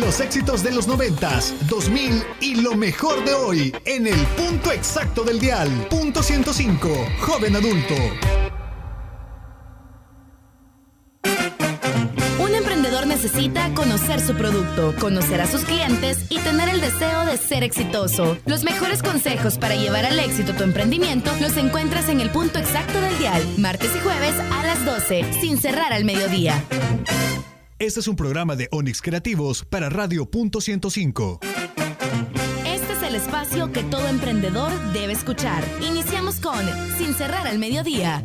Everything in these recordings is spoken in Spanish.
Los éxitos de los 90s, 2000 y lo mejor de hoy en el punto exacto del dial. Punto 105, joven adulto. Un emprendedor necesita conocer su producto, conocer a sus clientes y tener el deseo de ser exitoso. Los mejores consejos para llevar al éxito tu emprendimiento los encuentras en el punto exacto del dial, martes y jueves a las 12, sin cerrar al mediodía. Este es un programa de Onix Creativos para Radio Punto 105. Este es el espacio que todo emprendedor debe escuchar. Iniciamos con Sin cerrar al mediodía.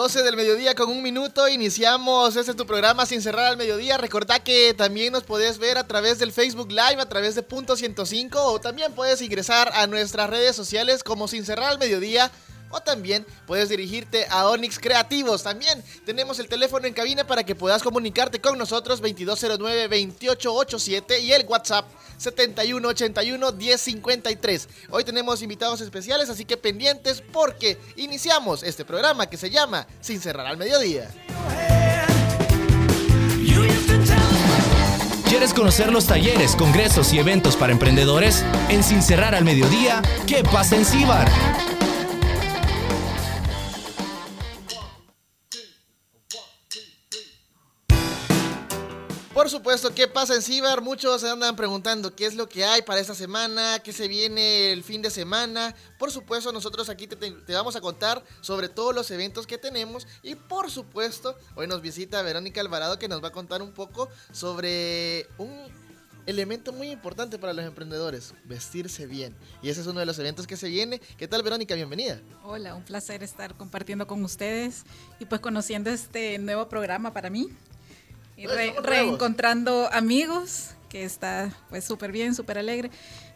12 del mediodía con un minuto, iniciamos este es tu programa sin cerrar al mediodía. Recordá que también nos podés ver a través del Facebook Live, a través de Punto 105 o también puedes ingresar a nuestras redes sociales como sin cerrar al mediodía o también puedes dirigirte a Onyx Creativos. También tenemos el teléfono en cabina para que puedas comunicarte con nosotros 2209-2887 y el WhatsApp 7181-1053. Hoy tenemos invitados especiales, así que pendientes porque iniciamos este programa que se llama Sin cerrar al mediodía. ¿Quieres conocer los talleres, congresos y eventos para emprendedores? En Sin cerrar al mediodía, ¿qué pasa en Cibar? Por supuesto, ¿qué pasa en Cibar? Muchos se andan preguntando qué es lo que hay para esta semana, qué se viene el fin de semana. Por supuesto, nosotros aquí te, vamos a contar sobre todos los eventos que tenemos. Y por supuesto, hoy nos visita Verónica Alvarado que nos va a contar un poco sobre un elemento muy importante para los emprendedores, vestirse bien. Y ese es uno de los eventos que se viene. ¿Qué tal, Verónica? Bienvenida. Hola, un placer estar compartiendo con ustedes y pues conociendo este nuevo programa para mí y re, reencontrando amigos, que está pues súper bien, súper alegre.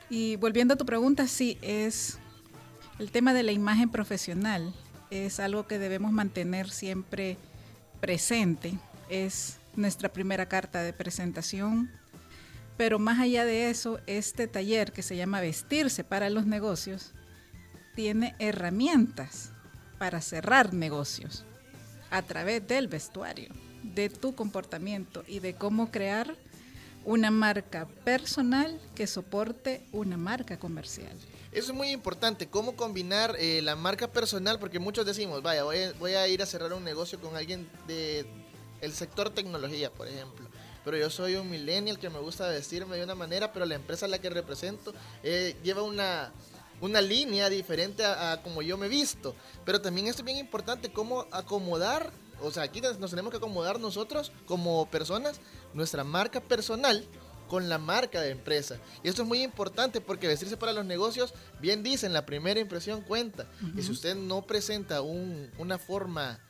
Y volviendo a tu pregunta, sí, es el tema de la imagen profesional, es algo que debemos mantener siempre presente, es nuestra primera carta de presentación, pero más allá de eso, este taller que se llama Vestirse para los negocios, tiene herramientas para cerrar negocios a través del vestuario de tu comportamiento y de cómo crear una marca personal que soporte una marca comercial. Eso es muy importante, cómo combinar eh, la marca personal, porque muchos decimos, vaya, voy a, voy a ir a cerrar un negocio con alguien del el sector tecnología, por ejemplo. Pero yo soy un millennial que me gusta vestirme de una manera, pero la empresa a la que represento eh, lleva una, una línea diferente a, a, como yo me visto. Pero también esto es bien importante, cómo acomodar o sea, aquí nos tenemos que acomodar nosotros como personas, nuestra marca personal con la marca de empresa. Y esto es muy importante porque vestirse para los negocios, bien dicen, la primera impresión cuenta. Uh -huh. Y si usted no presenta un, una forma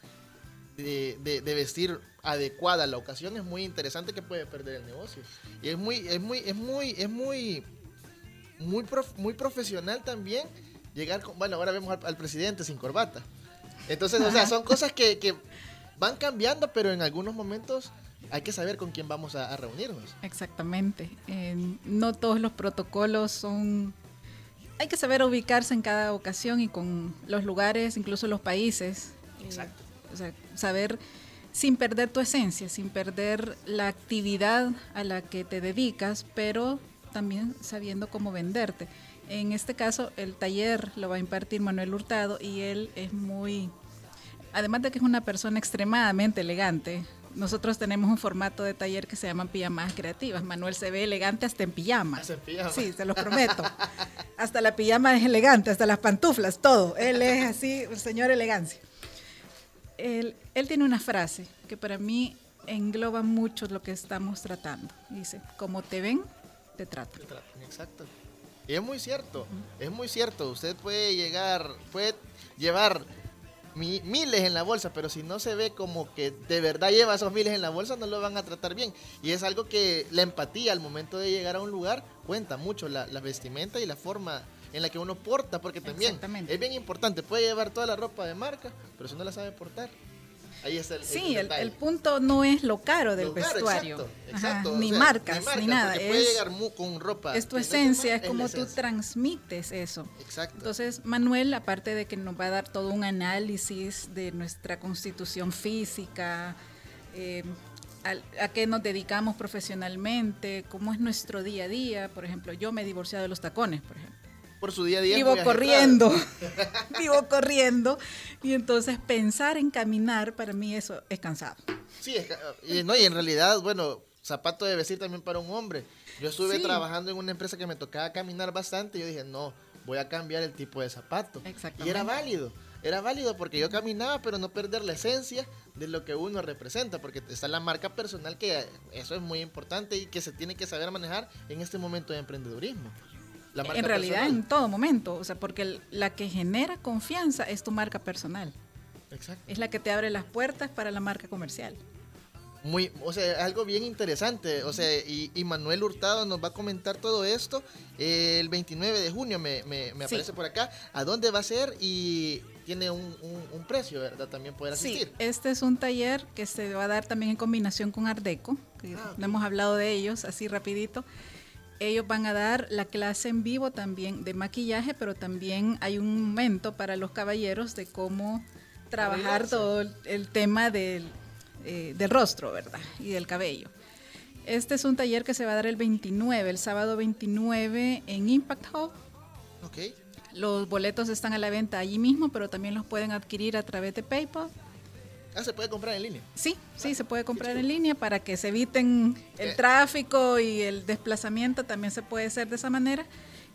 de, de, de, vestir adecuada a la ocasión, es muy interesante que puede perder el negocio. Y es muy, es muy, es muy, es muy, muy, prof, muy profesional también llegar con, bueno, ahora vemos al, al presidente sin corbata. Entonces, o sea, son cosas que, que van cambiando, pero en algunos momentos hay que saber con quién vamos a, a reunirnos. Exactamente. Eh, no todos los protocolos son... Hay que saber ubicarse en cada ocasión y con los lugares, incluso los países. Exacto. Eh, o sea, saber sin perder tu esencia, sin perder la actividad a la que te dedicas, pero también sabiendo cómo venderte. En este caso, el taller lo va a impartir Manuel Hurtado y él es muy además de que es una persona extremadamente elegante, nosotros tenemos un formato de taller que se llama pijamas creativas. Manuel se ve elegante hasta en pijama. Hasta en pijama. Sí, se lo prometo. hasta la pijama es elegante, hasta las pantuflas, todo. Él es así, un señor elegancia. Él, él tiene una frase que para mí engloba mucho lo que estamos tratando. Dice, como te ven, te tratan. Te tratan, exacto. Y es muy cierto, uh -huh. es muy cierto. Usted puede llegar, puede llevar mi, miles en la bolsa, pero si no se ve como que de verdad lleva esos miles en la bolsa, no lo van a tratar bien. Y es algo que la empatía al momento de llegar a un lugar cuenta mucho, la, la vestimenta y la forma en la que uno porta, porque también es bien importante, puede llevar toda la ropa de marca, pero si no la sabe portar. Ahí está el, sí, el, punto no es lo caro del vestuario. Exacto, ni, marcas, ni, nada. Es, puede llegar con ropa. Es tu esencia, es como tú transmites eso. Exacto. Entonces, Manuel, aparte de que nos va a dar todo un análisis de nuestra constitución física, eh, a, qué nos dedicamos profesionalmente, cómo es nuestro día a día. Por ejemplo, yo me he divorciado de los tacones, por ejemplo. Por su día a día. Vivo corriendo, vivo corriendo. Y entonces pensar en caminar para mí eso es cansado. Sí, y, no, y en realidad, bueno, zapato de vestir también para un hombre. Yo estuve trabajando en una empresa que me tocaba caminar bastante y yo dije, no, voy a cambiar el tipo de zapato. Y era válido era válido porque yo caminaba, pero no perder la esencia de lo que uno representa, porque está la marca personal, que eso es muy importante y que se tiene que saber manejar en este momento de emprendedurismo. En realidad, en todo momento, o sea, porque la que genera confianza es tu marca personal. Exacto. Es la que te abre las puertas para la marca comercial muy, o sea, algo bien interesante. O sea, y, Manuel Hurtado nos va a comentar todo esto el 29 de junio, me, me, aparece por acá. ¿A dónde va a ser? Y tiene un, precio, ¿verdad? También poder asistir. Sí, este es un taller que se va a dar también en combinación con Ardeco, que ah, no hemos hablado de ellos, así rapidito. Ellos van a dar la clase en vivo también de maquillaje, pero también hay un momento para los caballeros de cómo trabajar todo el tema del eh, del rostro, ¿verdad? Y del cabello. Este es un taller que se va a dar el 29, el sábado 29 en Impact Hub. Ok. Los boletos están a la venta allí mismo, pero también los pueden adquirir a través de PayPal. Ah, ¿se puede comprar en línea? Sí, sí, se puede comprar en línea para que se eviten el eh. tráfico y el desplazamiento, también se puede hacer de esa manera.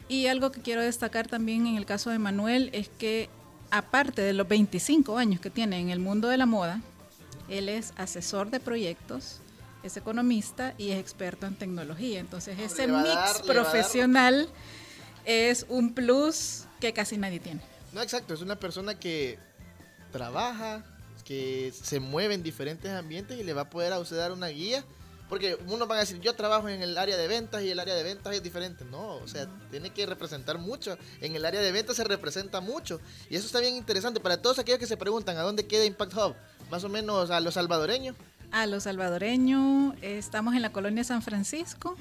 Y algo que quiero destacar también en el caso de Manuel es que aparte de los 25 años que tiene en el mundo de la moda, él es asesor de proyectos, es economista y es experto en tecnología. Entonces ese mix profesional es un plus que casi nadie tiene. No, exacto, es una persona que trabaja, que se mueve en diferentes ambientes y le va a poder a usted dar una guía. Porque uno va a decir, yo trabajo en el área de ventas y el área de ventas es diferente. No, o sea, tiene que representar mucho. En el área de ventas se representa mucho. Y eso está bien interesante para todos aquellos que se preguntan a dónde queda Impact Hub más o menos a los salvadoreños. A los salvadoreños, estamos en la colonia San Francisco.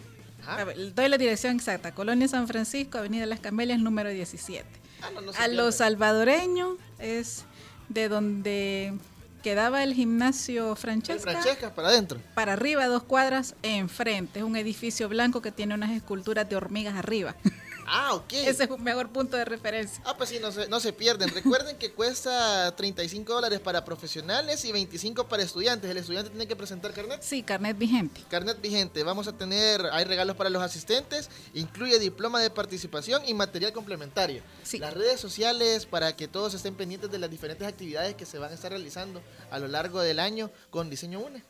doy la dirección exacta, Colonia San Francisco, Avenida Las Camelias, número 17. Ah, a los salvadoreños es de donde quedaba el gimnasio Francesca. Francesca, para adentro. Para arriba, dos cuadras enfrente. Es un edificio blanco que tiene unas esculturas de hormigas arriba. Ah, ok. Ese es un mejor punto de referencia. Ah, pues sí, no se, no se pierden. Recuerden que cuesta 35 dólares para profesionales y 25 para estudiantes. ¿El estudiante tiene que presentar carnet? Sí, carnet vigente. Carnet vigente. Vamos a tener, hay regalos para los asistentes, incluye diploma de participación y material complementario. Sí. Las redes sociales para que todos estén pendientes de las diferentes actividades que se van a estar realizando a lo largo del año con Diseño UNE.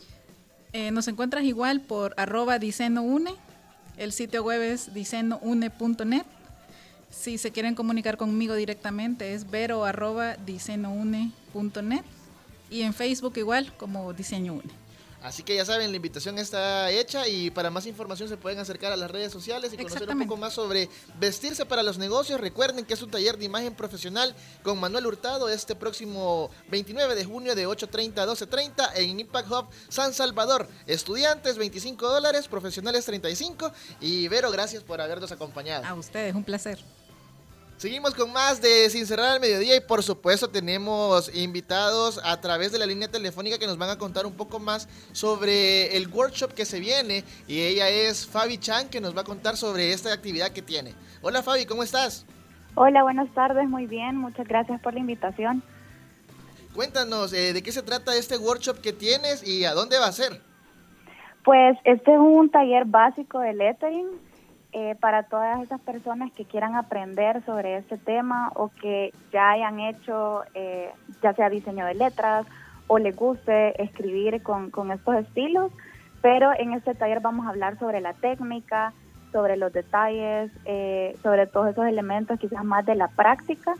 Eh, nos encuentras igual por arroba diseño UNE el sitio web es diseñoune.net. Si se quieren comunicar conmigo directamente es vero arroba y en Facebook igual como Diseño Une. Así que ya saben, la invitación está hecha y para más información se pueden acercar a las redes sociales y conocer un poco más sobre vestirse para los negocios. Recuerden que es un taller de imagen profesional con Manuel Hurtado este próximo 29 de junio de 8.30 a 12.30 en Impact Hub San Salvador. Estudiantes 25 dólares, profesionales 35 y Vero, gracias por habernos acompañado. A ustedes, un placer. Seguimos con más de Sin Cerrar al Mediodía y por supuesto tenemos invitados a través de la línea telefónica que nos van a contar un poco más sobre el workshop que se viene y ella es Fabi Chan que nos va a contar sobre esta actividad que tiene. Hola Fabi, ¿cómo estás? Hola, buenas tardes, muy bien, muchas gracias por la invitación. Cuéntanos, eh, ¿de qué se trata este workshop que tienes y a dónde va a ser? Pues este es un taller básico de lettering eh, para todas esas personas que quieran aprender sobre este tema o que ya hayan hecho eh, ya sea diseño de letras o les guste escribir con, estos estilos, pero en este taller vamos a hablar sobre la técnica, sobre los detalles, eh, sobre todos esos elementos quizás más de la práctica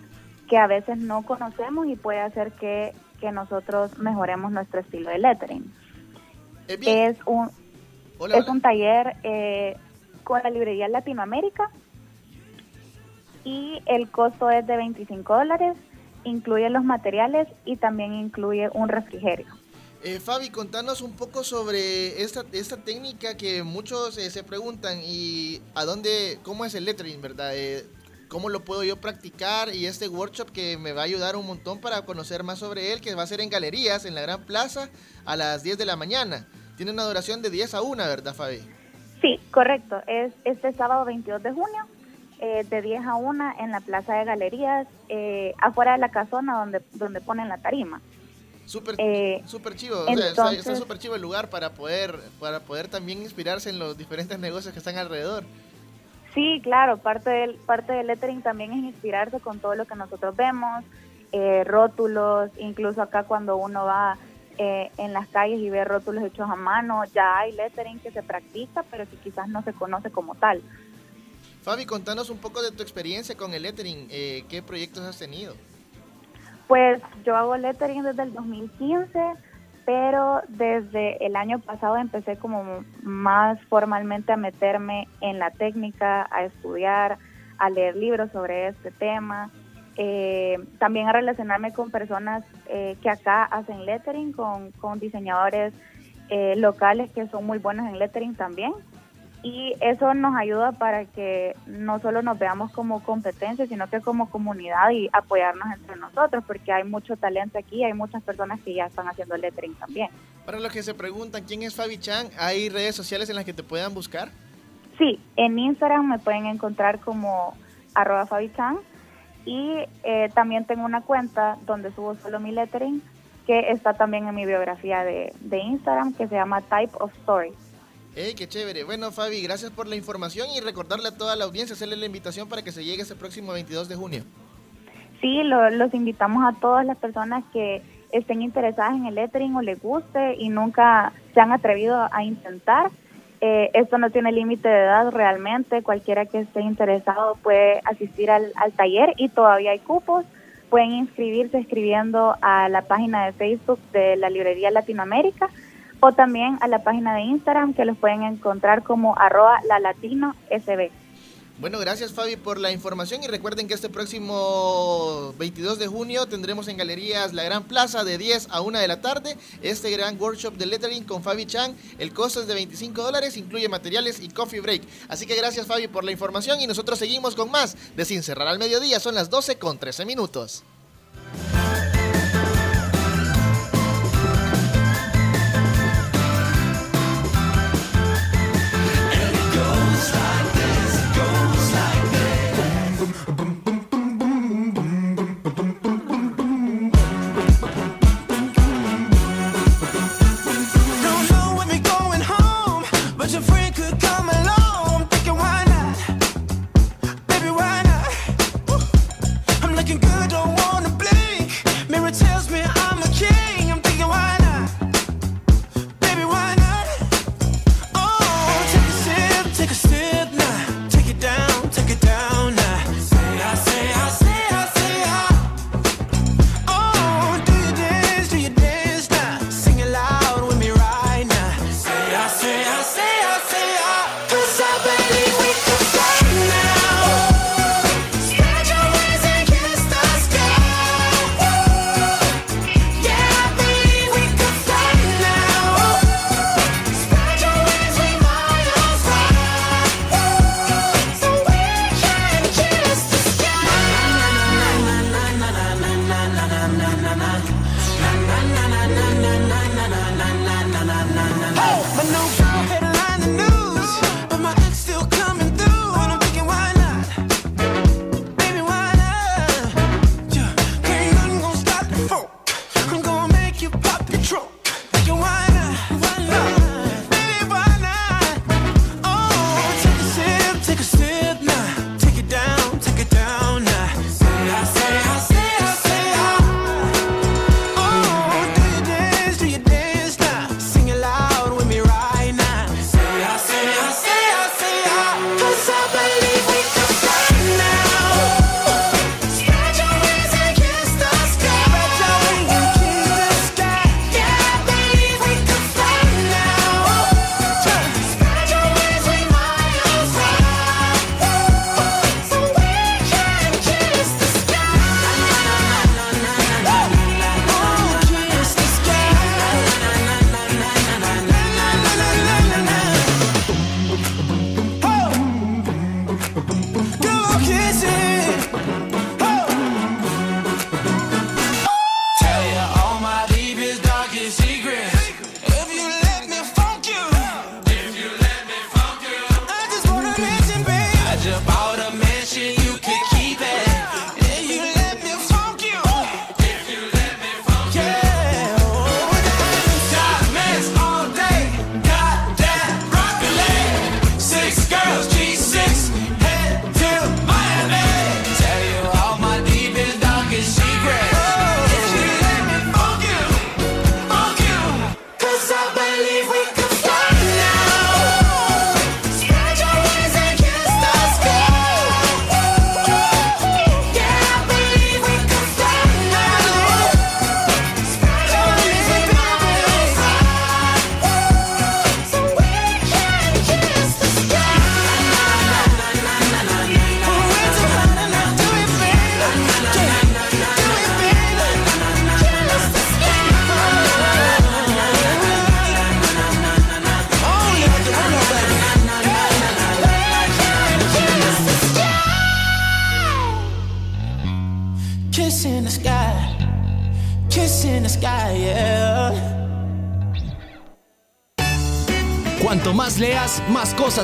que a veces no conocemos y puede hacer que, nosotros mejoremos nuestro estilo de lettering. Es un, es un taller eh, con la librería Latinoamérica y el costo es de 25 dólares, incluye los materiales y también incluye un refrigerio. Eh, Fabi, contanos un poco sobre esta, esta técnica que muchos eh, se preguntan y a dónde, cómo es el lettering, ¿verdad? Eh, ¿Cómo lo puedo yo practicar? Y este workshop que me va a ayudar un montón para conocer más sobre él, que va a ser en galerías, en la Gran Plaza, a las 10 de la mañana. Tiene una duración de 10 a 1, ¿verdad, Fabi? Sí, correcto. Es este sábado 22 de junio, de 10 a 1 en la Plaza de Galerías, afuera de la casona donde, donde ponen la tarima. Súper eh, super chivo, está súper chivo el lugar para poder, para poder también inspirarse en los diferentes negocios que están alrededor. Sí, claro, parte del, parte del lettering también es inspirarse con todo lo que nosotros vemos, eh, rótulos, incluso acá cuando uno va eh, en las calles y ve rótulos hechos a mano, ya hay lettering que se practica, pero que quizás no se conoce como tal. Fabi, contanos un poco de tu experiencia con el lettering, ¿qué proyectos has tenido? Pues yo hago lettering desde el 2015, pero desde el año pasado empecé como más formalmente a meterme en la técnica, a estudiar, a leer libros sobre este tema, eh, también a relacionarme con personas eh, que acá hacen lettering, con, diseñadores eh, locales que son muy buenos en lettering también y eso nos ayuda para que no solo nos veamos como competencia, sino que como comunidad y apoyarnos entre nosotros, porque hay mucho talento aquí, hay muchas personas que ya están haciendo lettering también. Para los que se preguntan quién es Fabi Chan, ¿hay redes sociales en las que te puedan buscar? Sí, en Instagram me pueden encontrar como arroba Fabi Chan y eh, también tengo una cuenta donde subo solo mi lettering que está también en mi biografía de, de Instagram que se llama Type of Story. ¡Ey, qué chévere! Bueno, Fabi, gracias por la información y recordarle a toda la audiencia, hacerle la invitación para que se llegue ese próximo 22 de junio. Sí, los invitamos a todas las personas que estén interesadas en el lettering o les guste y nunca se han atrevido a intentar. Eh, esto no tiene límite de edad realmente, cualquiera que esté interesado puede asistir al, al taller y todavía hay cupos. Pueden inscribirse escribiendo a la página de Facebook de la Librería Latinoamérica o también a la página de Instagram que los pueden encontrar como arroba la latino sb. Bueno, gracias Fabi por la información y recuerden que este próximo 22 de junio tendremos en Galerías La Gran Plaza de 10 a 1 de la tarde este gran workshop de lettering con Fabi Chang. El costo es de 25 dólares, incluye materiales y coffee break. Así que gracias Fabi por la información y nosotros seguimos con más de Sin Cerrar al Mediodía. Son las 12 con 13 minutos.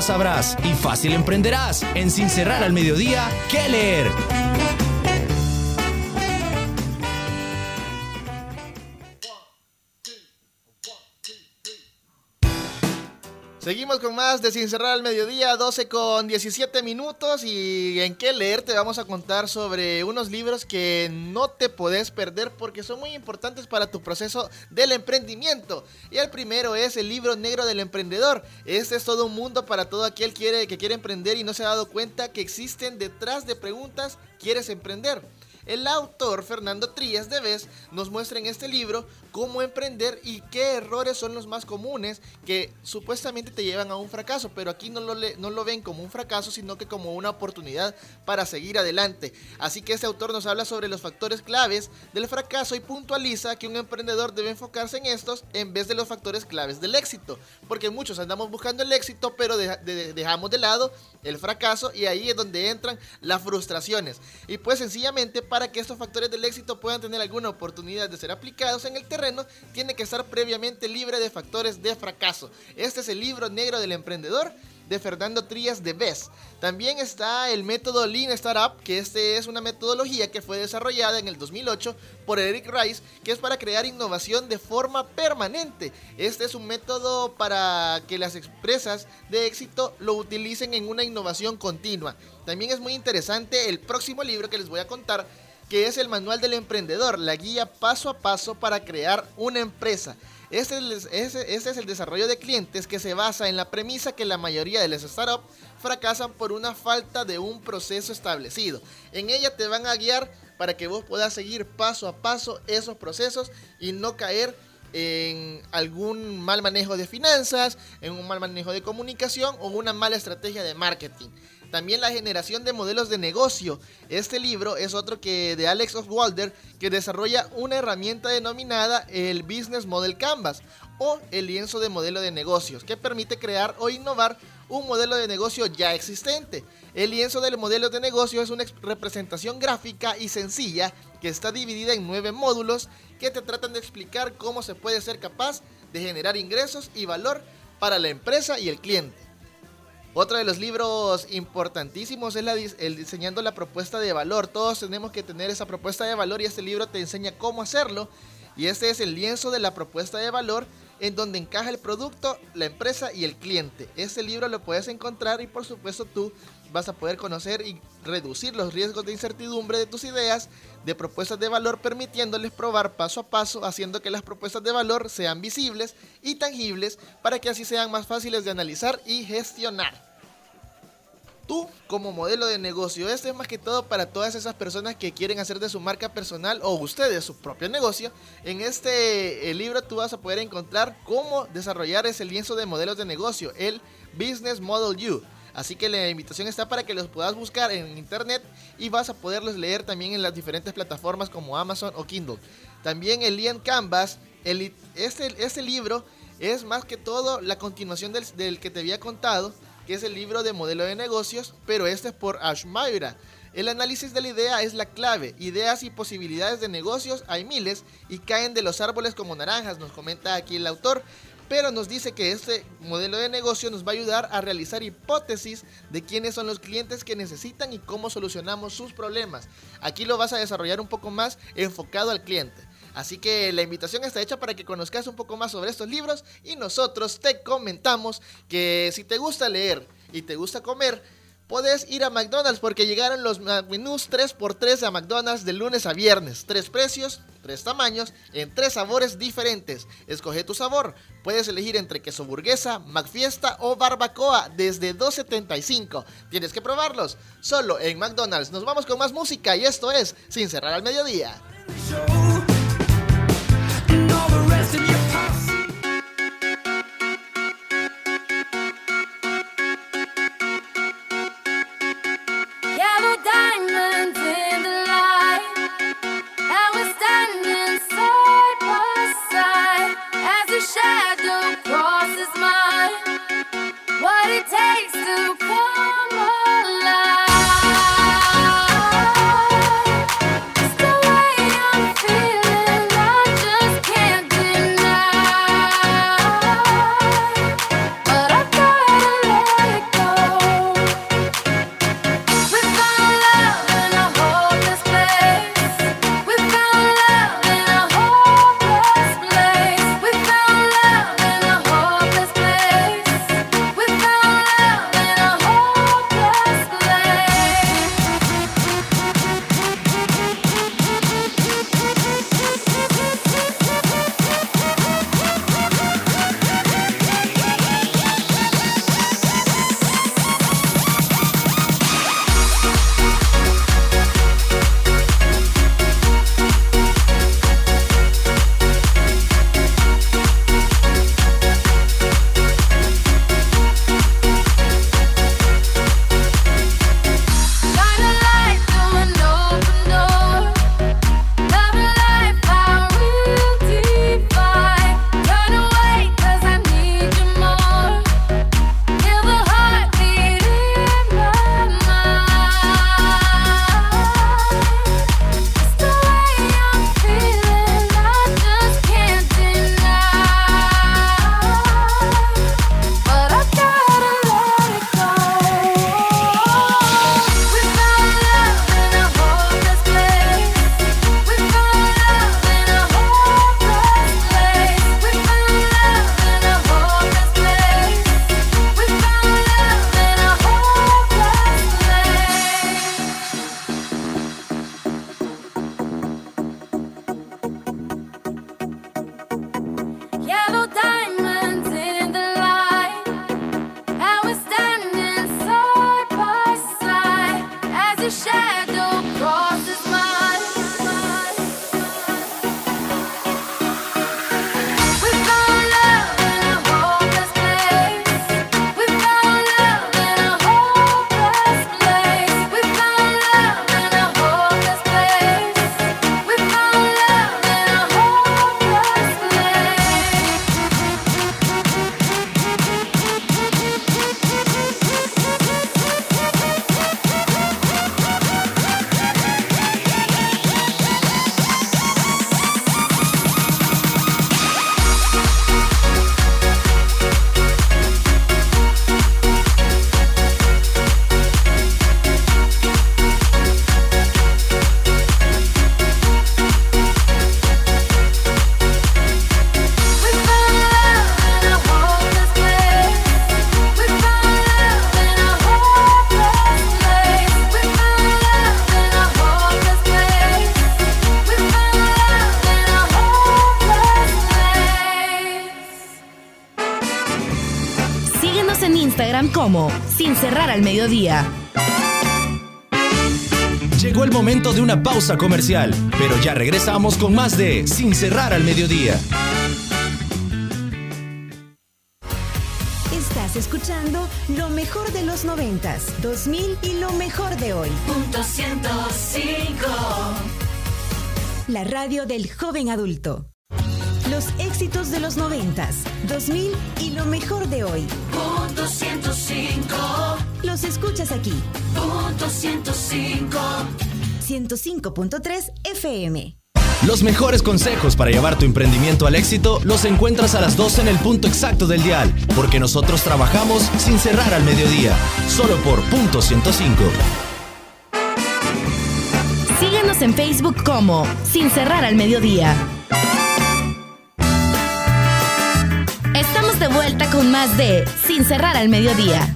Sabrás y fácil emprenderás. En Sin Cerrar al Mediodía, ¿qué leer? Más de Sin Cerrar al Mediodía, 12 con 17 minutos y en qué leer te vamos a contar sobre unos libros que no te podés perder porque son muy importantes para tu proceso del emprendimiento. Y el primero es el libro negro del emprendedor. Este es todo un mundo para todo aquel que quiere, que quiere emprender y no se ha dado cuenta que existen detrás de preguntas, ¿quieres emprender? El autor Fernando Trías de Vez nos muestra en este libro cómo emprender y qué errores son los más comunes que supuestamente te llevan a un fracaso, pero aquí no lo, no lo ven como un fracaso, sino que como una oportunidad para seguir adelante. Así que este autor nos habla sobre los factores claves del fracaso y puntualiza que un emprendedor debe enfocarse en estos en vez de los factores claves del éxito, porque muchos andamos buscando el éxito, pero dejamos de lado el fracaso y ahí es donde entran las frustraciones. Y pues sencillamente para que estos factores del éxito puedan tener alguna oportunidad de ser aplicados en el terreno, tiene que estar previamente libre de factores de fracaso. Este es el libro negro del emprendedor de Fernando Trías de BES. También está el método Lean Startup, que este es una metodología que fue desarrollada en el 2008 por Eric Rice, que es para crear innovación de forma permanente. Este es un método para que las empresas de éxito lo utilicen en una innovación continua. También es muy interesante el próximo libro que les voy a contar que es el Manual del Emprendedor, la guía paso a paso para crear una empresa. Este es, el desarrollo de clientes que se basa en la premisa que la mayoría de las startups fracasan por una falta de un proceso establecido. En ella te van a guiar para que vos puedas seguir paso a paso esos procesos y no caer en algún mal manejo de finanzas, en un mal manejo de comunicación o una mala estrategia de marketing. También la generación de modelos de negocio. Este libro es otro que de Alex Oswalder que desarrolla una herramienta denominada el Business Model Canvas o el lienzo de modelo de negocios que permite crear o innovar un modelo de negocio ya existente. El lienzo del modelo de negocio es una representación gráfica y sencilla que está dividida en nueve módulos que te tratan de explicar cómo se puede ser capaz de generar ingresos y valor para la empresa y el cliente. Otro de los libros importantísimos es el diseñando la propuesta de valor. Todos tenemos que tener esa propuesta de valor y este libro te enseña cómo hacerlo. Y este es el lienzo de la propuesta de valor en donde encaja el producto, la empresa y el cliente. Este libro lo puedes encontrar y por supuesto tú vas a poder conocer y reducir los riesgos de incertidumbre de tus ideas de propuestas de valor permitiéndoles probar paso a paso haciendo que las propuestas de valor sean visibles y tangibles para que así sean más fáciles de analizar y gestionar tú como modelo de negocio. Esto es más que todo para todas esas personas que quieren hacer de su marca personal o ustedes su propio negocio. En este libro tú vas a poder encontrar cómo desarrollar ese lienzo de modelos de negocio, el Business Model U. Así que la invitación está para que los puedas buscar en internet y vas a poderlos leer también en las diferentes plataformas como Amazon o Kindle. También el Lean Canvas, el, este, este libro es más que todo la continuación del que te había contado que es el libro de modelo de negocios, pero este es por Ash Mayra. El análisis de la idea es la clave. Ideas y posibilidades de negocios hay miles y caen de los árboles como naranjas, nos comenta aquí el autor. Pero nos dice que este modelo de negocio nos va a ayudar a realizar hipótesis de quiénes son los clientes que necesitan y cómo solucionamos sus problemas. Aquí lo vas a desarrollar un poco más enfocado al cliente. Así que la invitación está hecha para que conozcas un poco más sobre estos libros y nosotros te comentamos que si te gusta leer y te gusta comer, puedes ir a McDonald's porque llegaron los menús 3x3 a McDonald's de lunes a viernes. Tres precios, tres tamaños, en tres sabores diferentes. Escoge tu sabor. Puedes elegir entre queso burguesa, McFiesta o barbacoa desde 2.75. Tienes que probarlos. Solo en McDonald's. Nos vamos con más música y esto es Sin cerrar al mediodía. Al Mediodía. Llegó el momento de una pausa comercial, pero ya regresamos con más de Sin Cerrar al Mediodía. Estás escuchando lo mejor de los noventas, 2000 y lo mejor de hoy. Punto 105. La radio del joven adulto. Los éxitos de los noventas, 2000 y lo mejor de hoy. Punto 105. Los escuchas aquí. Punto 105. 105.3 FM. Los mejores consejos para llevar tu emprendimiento al éxito los encuentras a las 12 en el punto exacto del dial, porque nosotros trabajamos sin cerrar al mediodía, solo por punto 105. Síguenos en Facebook como Sin Cerrar al Mediodía. Estamos de vuelta con más de Sin Cerrar al Mediodía.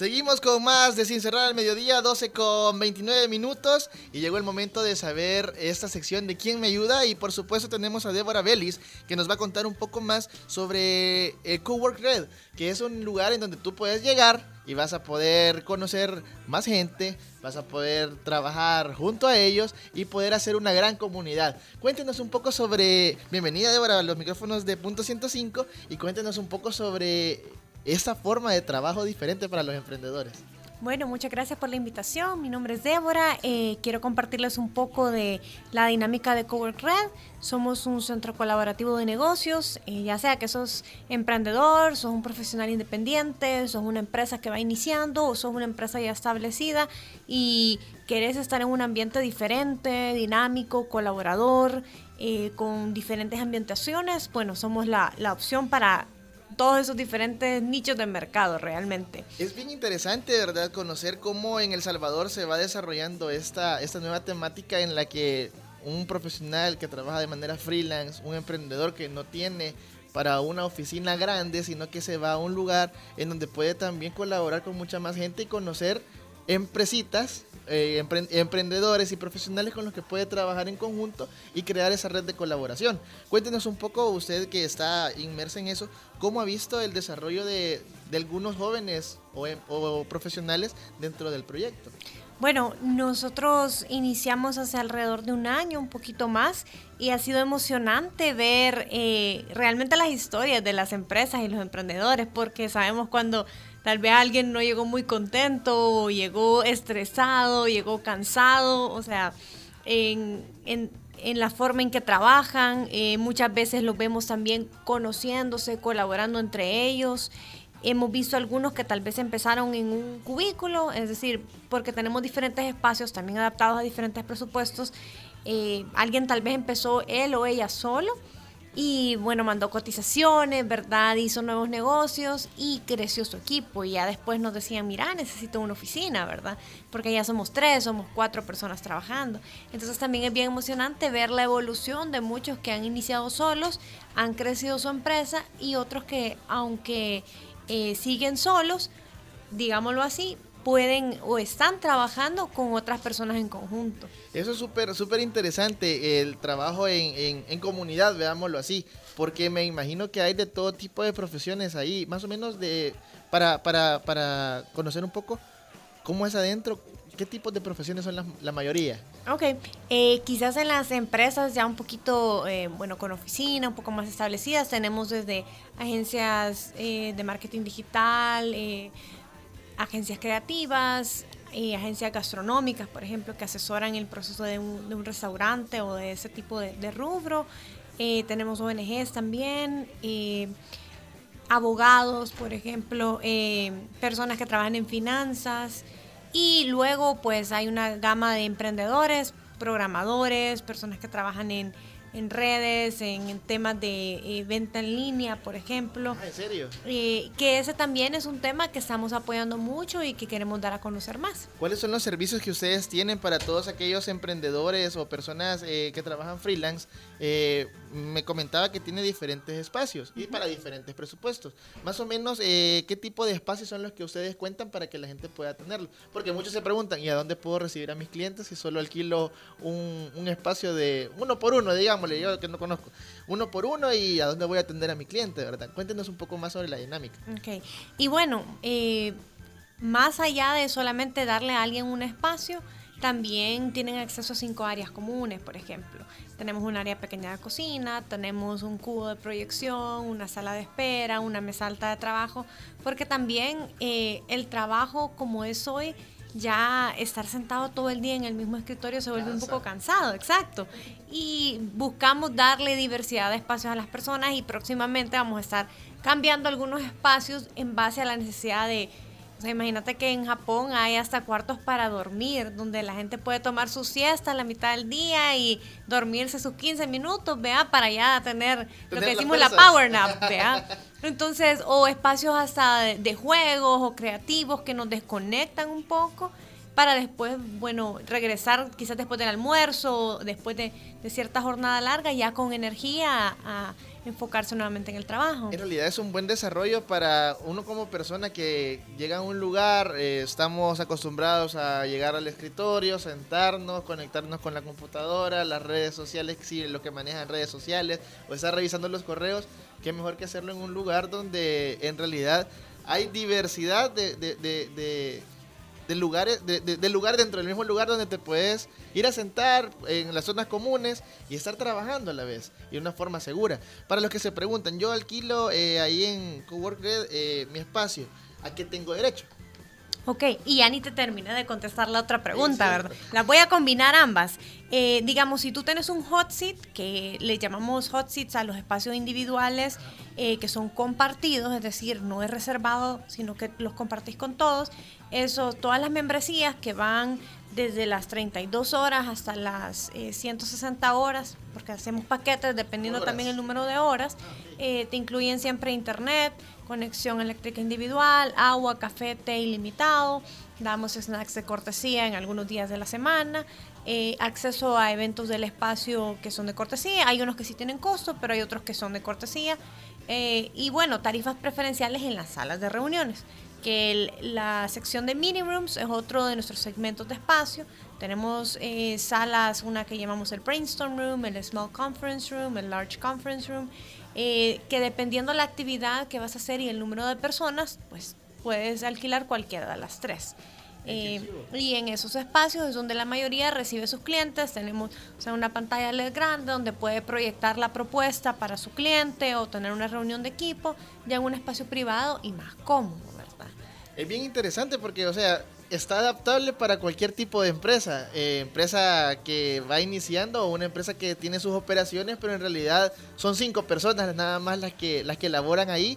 Seguimos con más de Sin Cerrar al Mediodía, 12 con 29 minutos. Y llegó el momento de saber esta sección de quién me ayuda. Y por supuesto, tenemos a Débora Bellis, que nos va a contar un poco más sobre el Cowork Red, que es un lugar en donde tú puedes llegar y vas a poder conocer más gente, vas a poder trabajar junto a ellos y poder hacer una gran comunidad. Cuéntenos un poco sobre. Bienvenida, Débora, a los micrófonos de Punto 105 y cuéntenos un poco sobre esa forma de trabajo diferente para los emprendedores. Bueno, muchas gracias por la invitación. Mi nombre es Débora. Eh, quiero compartirles un poco de la dinámica de Cowork Red. Somos un centro colaborativo de negocios, eh, ya sea que sos emprendedor, sos un profesional independiente, sos una empresa que va iniciando o sos una empresa ya establecida y querés estar en un ambiente diferente, dinámico, colaborador, eh, con diferentes ambientaciones. Bueno, somos la, la opción para todos esos diferentes nichos de mercado realmente. Es bien interesante, ¿verdad? Conocer cómo en El Salvador se va desarrollando esta, esta nueva temática en la que un profesional que trabaja de manera freelance, un emprendedor que no tiene para una oficina grande, sino que se va a un lugar en donde puede también colaborar con mucha más gente y conocer empresitas eh, emprendedores y profesionales con los que puede trabajar en conjunto y crear esa red de colaboración. Cuéntenos un poco, usted que está inmersa en eso, cómo ha visto el desarrollo de, algunos jóvenes o, em, o profesionales dentro del proyecto. Bueno, nosotros iniciamos hace alrededor de un año, un poquito más, y ha sido emocionante ver eh, realmente las historias de las empresas y los emprendedores, porque sabemos cuando Tal vez alguien no llegó muy contento, o llegó estresado, llegó cansado, o sea, en, en, la forma en que trabajan. Eh, muchas veces los vemos también conociéndose, colaborando entre ellos. Hemos visto algunos que tal vez empezaron en un cubículo, es decir, porque tenemos diferentes espacios también adaptados a diferentes presupuestos. Eh, alguien tal vez empezó él o ella solo y bueno, mandó cotizaciones, ¿verdad? Hizo nuevos negocios y creció su equipo. Y ya después nos decían, mira, necesito una oficina, ¿verdad? Porque ya somos tres, somos cuatro personas trabajando. Entonces también es bien emocionante ver la evolución de muchos que han iniciado solos, han crecido su empresa y otros que, aunque eh, siguen solos, digámoslo así, pueden o están trabajando con otras personas en conjunto. Eso es súper súper interesante, el trabajo en, en, comunidad, veámoslo así, porque me imagino que hay de todo tipo de profesiones ahí, más o menos de para, para, para conocer un poco cómo es adentro, qué tipos de profesiones son la, mayoría. Ok, eh, quizás en las empresas ya un poquito, eh, bueno, con oficina, un poco más establecidas, tenemos desde agencias eh, de marketing digital, agencias creativas, y agencias gastronómicas, por ejemplo, que asesoran el proceso de un, restaurante o de ese tipo de, rubro. Eh, tenemos ONGs también, eh, abogados, por ejemplo, eh, personas que trabajan en finanzas. Y luego pues hay una gama de emprendedores, programadores, personas que trabajan en en redes, en temas de eh, venta en línea, por ejemplo. Ah, ¿En serio? Eh, que ese también es un tema que estamos apoyando mucho y que queremos dar a conocer más. ¿Cuáles son los servicios que ustedes tienen para todos aquellos emprendedores o personas eh, que trabajan freelance? Me comentaba que tiene diferentes espacios y para diferentes presupuestos. Más o menos, eh, ¿qué tipo de espacios son los que ustedes cuentan para que la gente pueda tenerlo? Porque muchos se preguntan, ¿y a dónde puedo recibir a mis clientes si solo alquilo un, un espacio de uno por uno, digámosle, yo que no conozco, uno por uno y a dónde voy a atender a mi cliente, ¿verdad? Cuéntenos un poco más sobre la dinámica. Ok. Y bueno, eh, más allá de solamente darle a alguien un espacio, también tienen acceso a cinco áreas comunes, por ejemplo. Tenemos un área pequeña de cocina, tenemos un cubo de proyección, una sala de espera, una mesa alta de trabajo, porque también eh, el trabajo como es hoy, ya estar sentado todo el día en el mismo escritorio se vuelve un poco cansado, exacto. Y buscamos darle diversidad de espacios a las personas y próximamente vamos a estar cambiando algunos espacios en base a la necesidad de o sea, imagínate que en Japón hay hasta cuartos para dormir, donde la gente puede tomar su siesta a la mitad del día y dormirse sus 15 minutos, vea, para ya tener, lo que decimos la power nap, vea. Entonces, o espacios hasta de, de juegos o creativos que nos desconectan un poco para después, bueno, regresar quizás después del almuerzo, después de, de cierta jornada larga, ya con energía a, a enfocarse nuevamente en el trabajo. En realidad es un buen desarrollo para uno como persona que llega a un lugar, eh, estamos acostumbrados a llegar al escritorio, sentarnos, conectarnos con la computadora, las redes sociales, sí, lo que manejan redes sociales, o estar revisando los correos, qué mejor que hacerlo en un lugar donde en realidad hay diversidad de, de, de- de- de lugares, de, lugar dentro del mismo lugar donde te puedes ir a sentar en las zonas comunes y estar trabajando a la vez y de una forma segura. Para los que se preguntan, yo alquilo eh, ahí en Cowork eh, mi espacio, ¿a qué tengo derecho? Ok, y ya ni te terminé de contestar la otra pregunta, Sí, ¿verdad? Las voy a combinar ambas. Eh, digamos, si tú tienes un hot seat, que le llamamos hot seats a los espacios individuales eh, que son compartidos, es decir, no es reservado, sino que los compartís con todos, eso, todas las membresías que van desde las 32 horas hasta las eh, 160 horas, porque hacemos paquetes dependiendo Horas. también el número de horas, eh, te incluyen siempre internet, conexión eléctrica individual, agua, café, té ilimitado, damos snacks de cortesía en algunos días de la semana, eh, acceso a eventos del espacio que son de cortesía, hay unos que sí tienen costo, pero hay otros que son de cortesía, eh, y bueno, tarifas preferenciales en las salas de reuniones que la sección de mini rooms es otro de nuestros segmentos de espacio. Tenemos eh, salas, una que llamamos el brainstorm room, el small conference room, el large conference room, eh, que dependiendo la actividad que vas a hacer y el número de personas, pues puedes alquilar cualquiera de las tres. Eh, y en esos espacios es donde la mayoría recibe sus clientes. Tenemos o sea, una pantalla LED grande donde puede proyectar la propuesta para su cliente o tener una reunión de equipo ya en un espacio privado y más cómodo, ¿verdad? Es bien interesante porque, o sea, está adaptable para cualquier tipo de empresa. Eh, empresa que va iniciando o una empresa que tiene sus operaciones, pero en realidad son cinco personas nada más las que las que laboran ahí.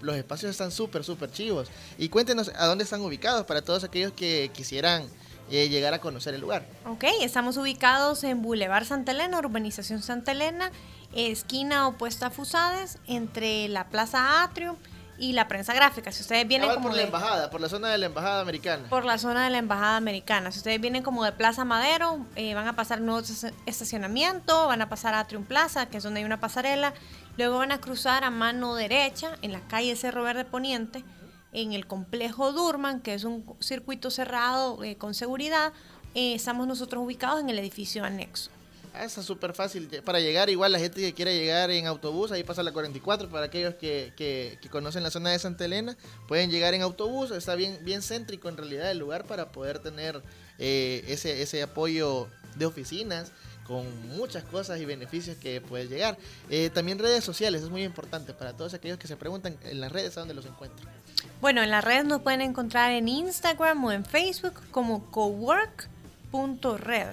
Los espacios están súper, súper chivos. Y cuéntenos a dónde están ubicados para todos aquellos que quisieran eh, llegar a conocer el lugar. Ok, estamos ubicados en Boulevard Santa Elena, Urbanización Santa Elena, esquina opuesta a Fusades, entre la Plaza Atrium y la prensa gráfica. Si ustedes vienen como por la embajada, por la zona de la embajada americana. por la zona de la Embajada Americana. Si ustedes vienen como de Plaza Madero, eh, van a pasar nuevo estaci- estacionamiento, van a pasar a Atrium Plaza, que es donde hay una pasarela, luego van a cruzar a mano derecha en la calle Cerro Verde Poniente, en el complejo Durman, que es un circuito cerrado eh, con seguridad. Eh, estamos nosotros ubicados en el edificio anexo. Ah, está súper fácil para llegar. Igual la gente que quiera llegar en autobús, ahí pasa la 44. Para aquellos que, que- que conocen la zona de Santa Elena, pueden llegar en autobús. Está bien, bien céntrico en realidad el lugar para poder tener eh, ese, ese apoyo de oficinas con muchas cosas y beneficios que puedes llegar. Eh, también redes sociales, es muy importante para todos aquellos que se preguntan en las redes a dónde los encuentran. Bueno, en las redes nos pueden encontrar en Instagram o en Facebook como cowork.red.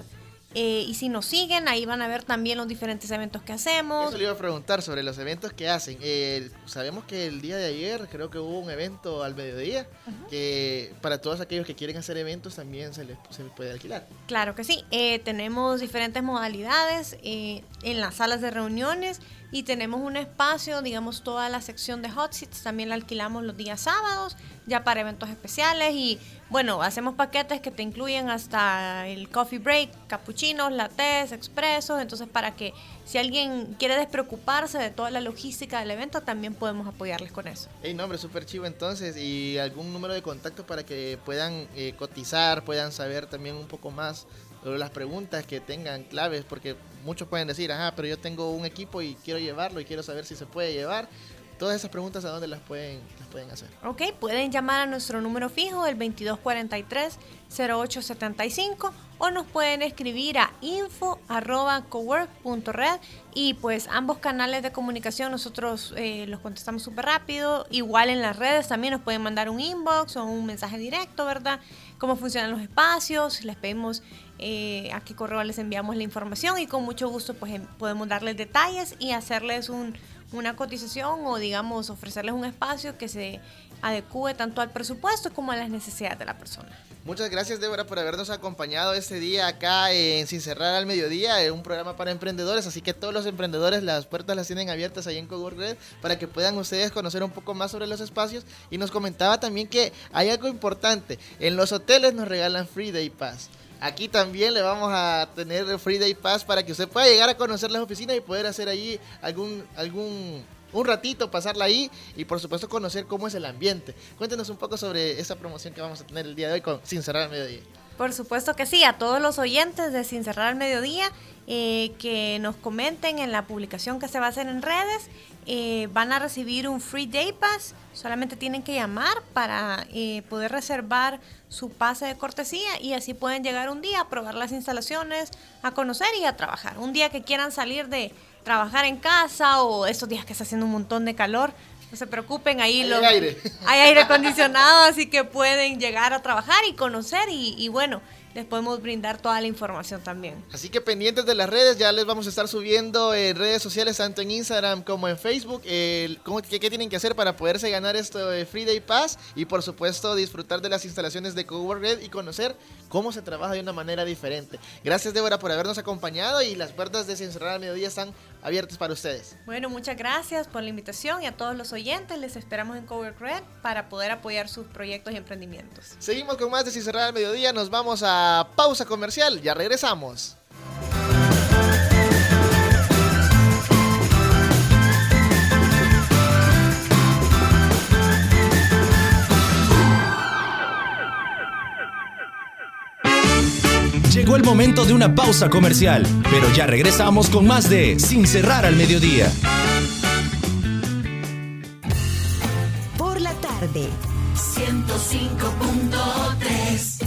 Eh, y si nos siguen, ahí van a ver también los diferentes eventos que hacemos. Eso le iba a preguntar sobre los eventos que hacen. Eh, sabemos que el día de ayer creo que hubo un evento al mediodía que para todos aquellos que quieren hacer eventos también se les, se les puede alquilar. Claro que sí. Eh, tenemos diferentes modalidades. eh, en las salas de reuniones y tenemos un espacio, digamos, toda la sección de hot seats también la alquilamos los días sábados, ya para eventos especiales y bueno, hacemos paquetes que te incluyen hasta el coffee break, capuchinos, lattes, expresos, entonces para que si alguien quiere despreocuparse de toda la logística del evento, también podemos apoyarles con eso. Hey, nombre súper chivo entonces y algún número de contacto para que puedan eh, cotizar, puedan saber también un poco más las preguntas que tengan claves, porque muchos pueden decir, ajá, pero yo tengo un equipo y quiero llevarlo y quiero saber si se puede llevar. Todas esas preguntas, ¿a dónde las pueden, las pueden hacer? Ok, pueden llamar a nuestro número fijo, el 2243-0875, o nos pueden escribir a info.cowork.red y pues ambos canales de comunicación nosotros eh, los contestamos súper rápido. Igual en las redes también nos pueden mandar un inbox o un mensaje directo, ¿verdad? Cómo funcionan los espacios, les pedimos eh, a qué correo les enviamos la información y con mucho gusto pues em, podemos darles detalles y hacerles un una cotización o digamos ofrecerles un espacio que se adecue tanto al presupuesto como a las necesidades de la persona. Muchas gracias Débora por habernos acompañado este día acá en Sin Cerrar al Mediodía, en un programa para emprendedores, así que todos los emprendedores las puertas las tienen abiertas ahí en Red para que puedan ustedes conocer un poco más sobre los espacios y nos comentaba también que hay algo importante, en los hoteles nos regalan Free Day Pass. Aquí también le vamos a tener el Free Day Pass para que usted pueda llegar a conocer las oficinas y poder hacer allí algún, algún un ratito, pasarla ahí y por supuesto conocer cómo es el ambiente. Cuéntenos un poco sobre esa promoción que vamos a tener el día de hoy con Sin Cerrar al Mediodía. Por supuesto que sí, a todos los oyentes de Sin Cerrar al Mediodía eh, que nos comenten en la publicación que se va a hacer en redes eh, van a recibir un free day pass. Solamente tienen que llamar para eh, poder reservar su pase de cortesía y así pueden llegar un día a probar las instalaciones, a conocer y a trabajar. Un día que quieran salir de trabajar en casa o estos días que está haciendo un montón de calor, no se preocupen, ahí hay lo, aire. hay aire acondicionado, así que pueden llegar a trabajar y conocer y, y bueno, les podemos brindar toda la información también. Así que pendientes de las redes, ya les vamos a estar subiendo en redes sociales, tanto en Instagram como en Facebook, el, cómo, qué, qué tienen que hacer para poderse ganar esto de Free Day Pass y por supuesto disfrutar de las instalaciones de Cowork Red y conocer cómo se trabaja de una manera diferente. Gracias Débora por habernos acompañado y las puertas de Sin Cerrar al Mediodía están abiertas para ustedes. Bueno, muchas gracias por la invitación y a todos los oyentes les esperamos en Cowork Red para poder apoyar sus proyectos y emprendimientos. Seguimos con más de Sin Cerrar al Mediodía, nos vamos a pausa comercial, ya regresamos. Llegó el momento de una pausa comercial, pero ya regresamos con más de Sin cerrar al mediodía. Por la tarde. 105.3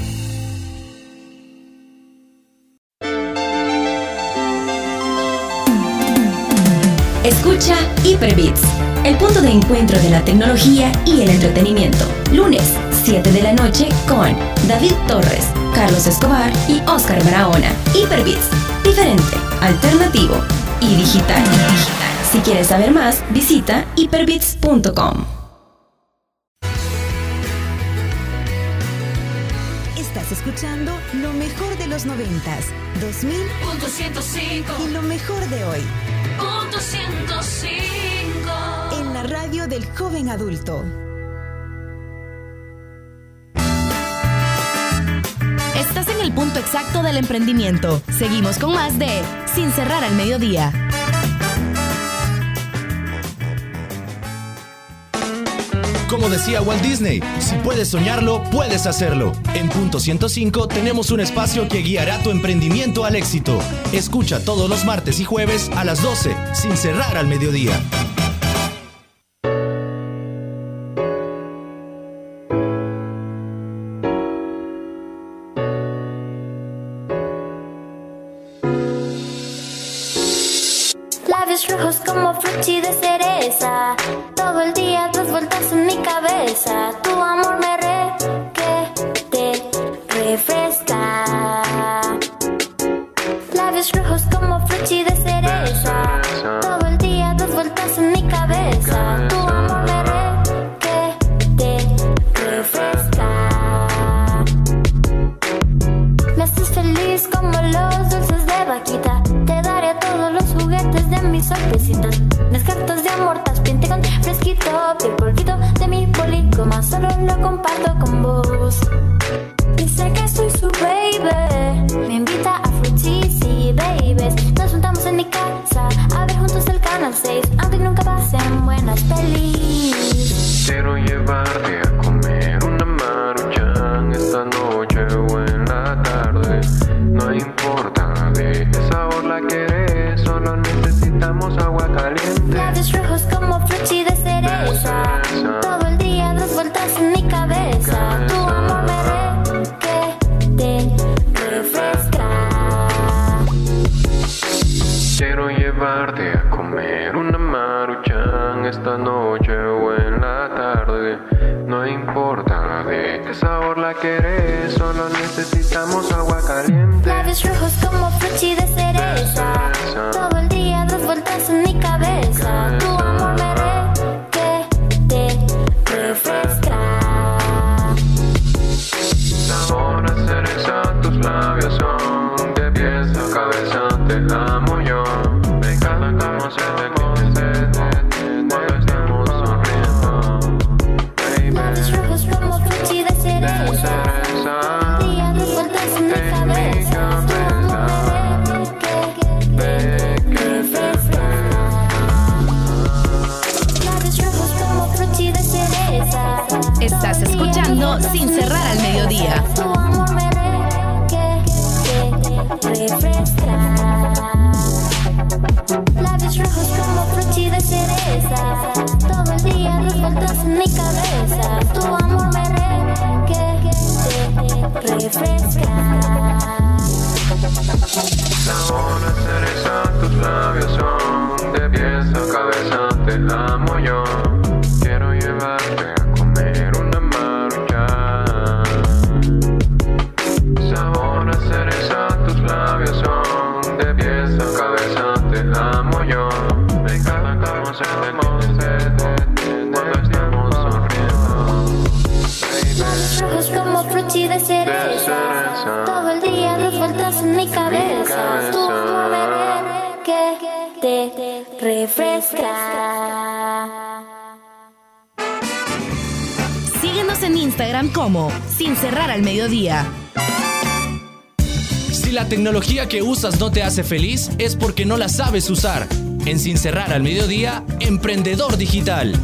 Escucha Hyperbits, el punto de encuentro de la tecnología y el entretenimiento. Lunes, 7 de la noche con David Torres, Carlos Escobar y Oscar Barahona. Hyperbits, diferente, alternativo y digital. Si quieres saber más, visita hyperbits.com. Estás escuchando lo mejor de los noventas, 2000 Punto 105 y lo mejor de hoy Punto 105 en la radio del joven adulto. Estás en el punto exacto del emprendimiento. Seguimos con más de Sin cerrar al mediodía. Como decía Walt Disney, si puedes soñarlo, puedes hacerlo. En Punto 105 tenemos un espacio que guiará tu emprendimiento al éxito. Escucha todos los martes y jueves a las 12, sin cerrar al mediodía. Mis sorpresitas. Las de amor, tas pinte con fresquito. El polvito de mi policoma solo lo comparto con vos. Dice que soy su baby. Me invita a fruities y babies. Nos juntamos en mi casa a ver Si la tecnología que usas no te hace feliz, es porque no la sabes usar. En Sin Cerrar al Mediodía, Emprendedor Digital.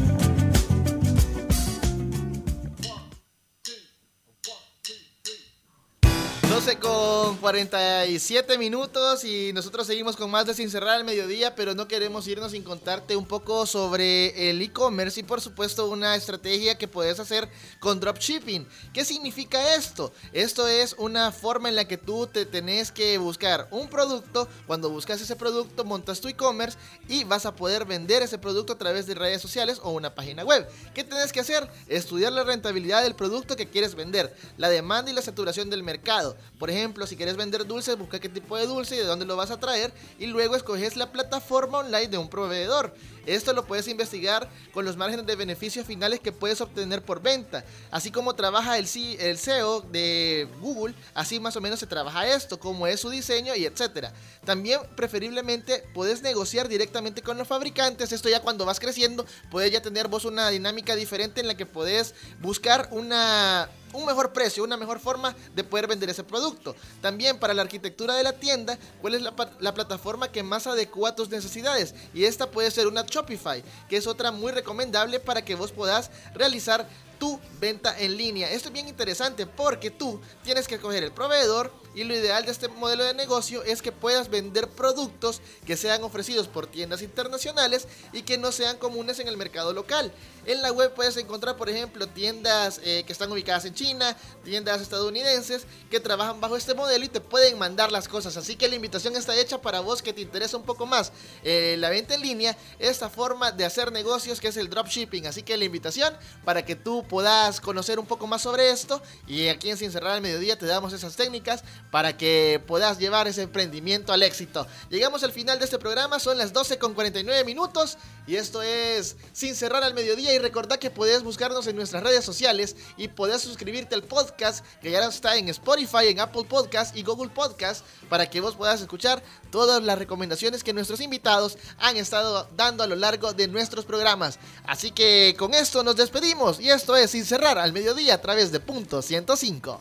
Con 47 minutos y nosotros seguimos con más de Sin Cerrar al Mediodía, pero no queremos irnos sin contarte un poco sobre el e-commerce y por supuesto una estrategia que puedes hacer con dropshipping. ¿Qué significa esto? Esto es una forma en la que tú te tenés que buscar un producto, cuando buscas ese producto montas tu e-commerce y vas a poder vender ese producto a través de redes sociales o una página web. ¿Qué tenés que hacer? Estudiar la rentabilidad del producto que quieres vender, la demanda y la saturación del mercado. Por ejemplo, si quieres vender dulces, busca qué tipo de dulce y de dónde lo vas a traer y luego escoges la plataforma online de un proveedor. Esto lo puedes investigar con los márgenes de beneficios finales que puedes obtener por venta. Así como trabaja el, SEO de Google, así más o menos se trabaja esto, cómo es su diseño y etcétera. También preferiblemente puedes negociar directamente con los fabricantes. Esto ya cuando vas creciendo, puedes ya tener vos una dinámica diferente en la que puedes buscar una un mejor precio, una mejor forma de poder vender ese producto. También para la arquitectura de la tienda, cuál es la, plataforma que más adecua a tus necesidades. Y esta puede ser una Shopify, que es otra muy recomendable para que vos puedas realizar tu venta en línea. Esto es bien interesante porque tú tienes que coger el proveedor y lo ideal de este modelo de negocio es que puedas vender productos que sean ofrecidos por tiendas internacionales y que no sean comunes en el mercado local. En la web puedes encontrar, por ejemplo, tiendas eh, que están ubicadas en China, tiendas estadounidenses que trabajan bajo este modelo y te pueden mandar las cosas. Así que la invitación está hecha para vos que te interesa un poco más eh, la venta en línea, esta forma de hacer negocios que es el dropshipping. Así que la invitación para que tú puedas conocer un poco más sobre esto y aquí en Sin Cerrar al Mediodía te damos esas técnicas para que puedas llevar ese emprendimiento al éxito. Llegamos al final de este programa, son las 12 con 49 minutos y esto es Sin cerrar al mediodía y recordad que puedes buscarnos en nuestras redes sociales y puedes suscribirte al podcast que ya está en Spotify, en Apple Podcast y Google Podcast para que vos puedas escuchar todas las recomendaciones que nuestros invitados han estado dando a lo largo de nuestros programas. Así que con esto nos despedimos y esto es Sin cerrar al mediodía a través de punto 105.